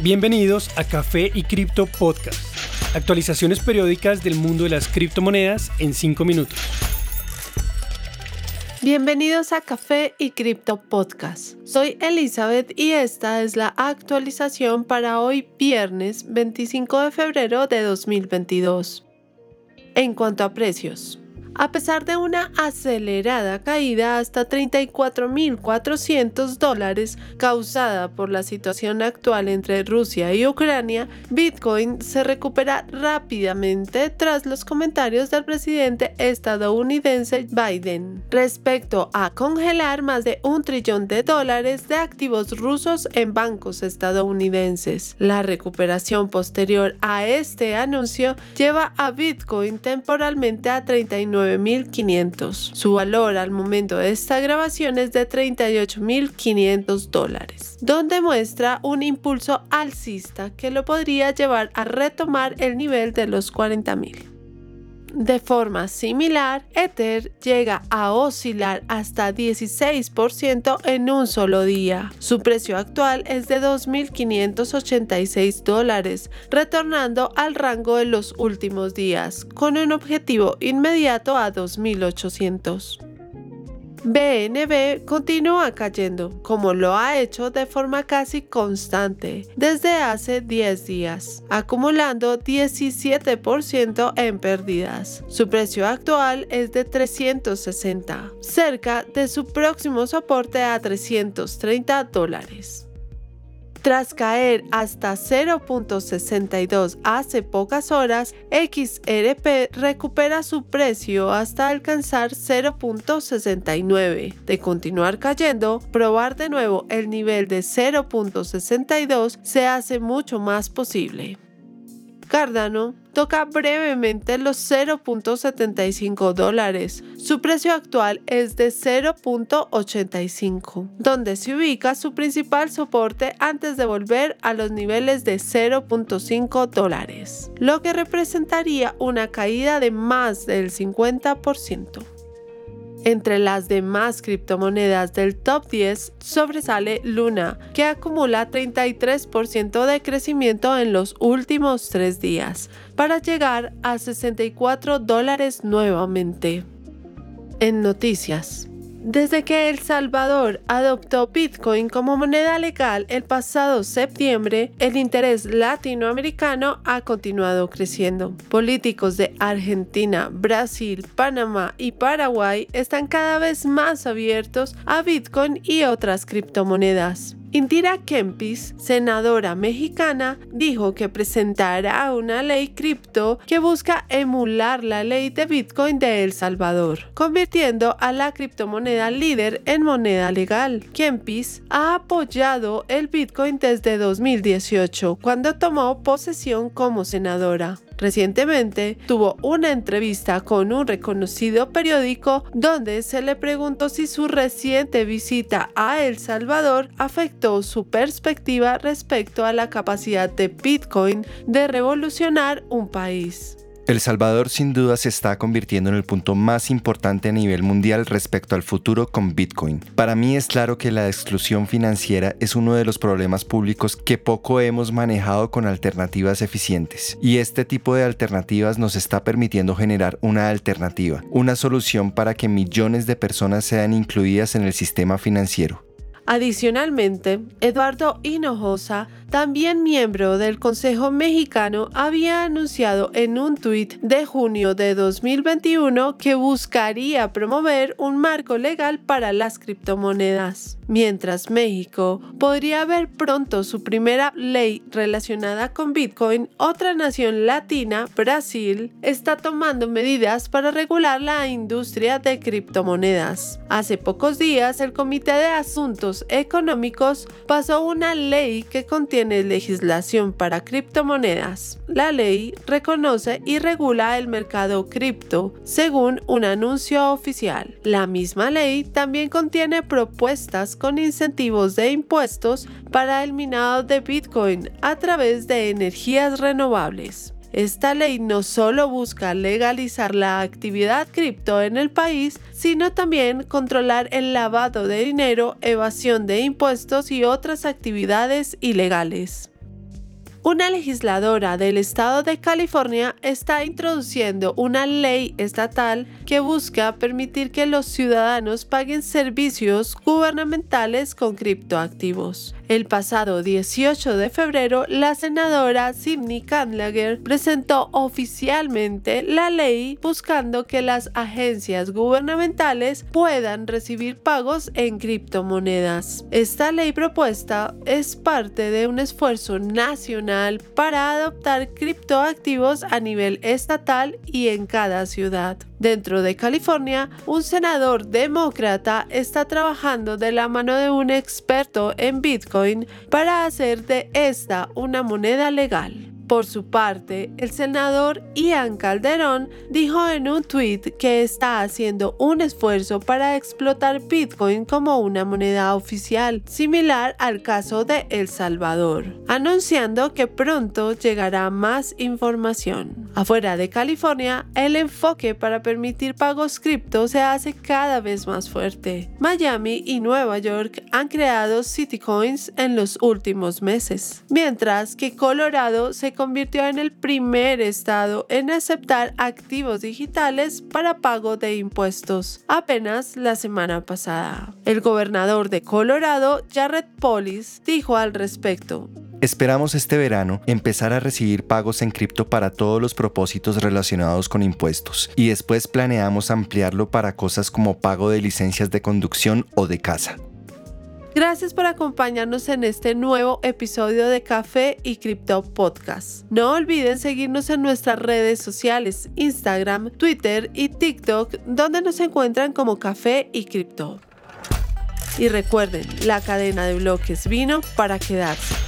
Bienvenidos a Café y Cripto Podcast. Actualizaciones periódicas del mundo de las criptomonedas en 5 minutos. Bienvenidos a Café y Cripto Podcast. Soy Elizabeth y esta es la actualización para hoy viernes 25 de febrero de 2022. En cuanto a precios, a pesar de una acelerada caída hasta 34.400 dólares causada por la situación actual entre Rusia y Ucrania, Bitcoin se recupera rápidamente tras los comentarios del presidente estadounidense Biden respecto a congelar más de un trillón de dólares de activos rusos en bancos estadounidenses. La recuperación posterior a este anuncio lleva a Bitcoin temporalmente a 39 9.500. Su valor al momento de esta grabación es de 38.500 dólares, donde muestra un impulso alcista que lo podría llevar a retomar el nivel de los 40.000. De forma similar, Ether llega a oscilar hasta 16% en un solo día. Su precio actual es de 2.586 dólares, retornando al rango de los últimos días, con un objetivo inmediato a 2.800. BNB continúa cayendo, como lo ha hecho de forma casi constante desde hace 10 días, acumulando 17% en pérdidas. Su precio actual es de 360, cerca de su próximo soporte a 330 dólares. Tras caer hasta 0.62 hace pocas horas, XRP recupera su precio hasta alcanzar 0.69. De continuar cayendo, probar de nuevo el nivel de 0.62 se hace mucho más posible. Cardano toca brevemente los 0.75 dólares. Su precio actual es de 0.85, donde se ubica su principal soporte antes de volver a los niveles de 0.5 dólares, lo que representaría una caída de más del 50%. Entre las demás criptomonedas del top 10 sobresale Luna, que acumula 33% de crecimiento en los últimos tres días, para llegar a 64 dólares nuevamente. En noticias. Desde que El Salvador adoptó Bitcoin como moneda legal el pasado septiembre, el interés latinoamericano ha continuado creciendo. Políticos de Argentina, Brasil, Panamá y Paraguay están cada vez más abiertos a Bitcoin y otras criptomonedas. Indira Kempis, senadora mexicana, dijo que presentará una ley cripto que busca emular la ley de Bitcoin de El Salvador, convirtiendo a la criptomoneda líder en moneda legal. Kempis ha apoyado el Bitcoin desde 2018, cuando tomó posesión como senadora. Recientemente tuvo una entrevista con un reconocido periódico donde se le preguntó si su reciente visita a El Salvador afectó su perspectiva respecto a la capacidad de Bitcoin de revolucionar un país. El Salvador sin duda se está convirtiendo en el punto más importante a nivel mundial respecto al futuro con Bitcoin. Para mí es claro que la exclusión financiera es uno de los problemas públicos que poco hemos manejado con alternativas eficientes. Y este tipo de alternativas nos está permitiendo generar una alternativa, una solución para que millones de personas sean incluidas en el sistema financiero. Adicionalmente, Eduardo Hinojosa también miembro del Consejo Mexicano, había anunciado en un tuit de junio de 2021 que buscaría promover un marco legal para las criptomonedas. Mientras México podría ver pronto su primera ley relacionada con Bitcoin, otra nación latina, Brasil, está tomando medidas para regular la industria de criptomonedas. Hace pocos días, el Comité de Asuntos Económicos pasó una ley que contiene tiene legislación para criptomonedas. La ley reconoce y regula el mercado cripto según un anuncio oficial. La misma ley también contiene propuestas con incentivos de impuestos para el minado de Bitcoin a través de energías renovables. Esta ley no solo busca legalizar la actividad cripto en el país, sino también controlar el lavado de dinero, evasión de impuestos y otras actividades ilegales. Una legisladora del estado de California está introduciendo una ley estatal que busca permitir que los ciudadanos paguen servicios gubernamentales con criptoactivos. El pasado 18 de febrero, la senadora Sidney Kandlager presentó oficialmente la ley buscando que las agencias gubernamentales puedan recibir pagos en criptomonedas. Esta ley propuesta es parte de un esfuerzo nacional para adoptar criptoactivos a nivel estatal y en cada ciudad. Dentro de California, un senador demócrata está trabajando de la mano de un experto en Bitcoin para hacer de esta una moneda legal. Por su parte, el senador Ian Calderón dijo en un tuit que está haciendo un esfuerzo para explotar Bitcoin como una moneda oficial, similar al caso de El Salvador, anunciando que pronto llegará más información. Afuera de California, el enfoque para permitir pagos cripto se hace cada vez más fuerte. Miami y Nueva York han creado Citycoins en los últimos meses, mientras que Colorado se convirtió en el primer estado en aceptar activos digitales para pago de impuestos apenas la semana pasada. El gobernador de Colorado, Jared Polis, dijo al respecto, Esperamos este verano empezar a recibir pagos en cripto para todos los propósitos relacionados con impuestos y después planeamos ampliarlo para cosas como pago de licencias de conducción o de casa. Gracias por acompañarnos en este nuevo episodio de Café y Cripto Podcast. No olviden seguirnos en nuestras redes sociales, Instagram, Twitter y TikTok, donde nos encuentran como Café y Cripto. Y recuerden, la cadena de bloques vino para quedarse.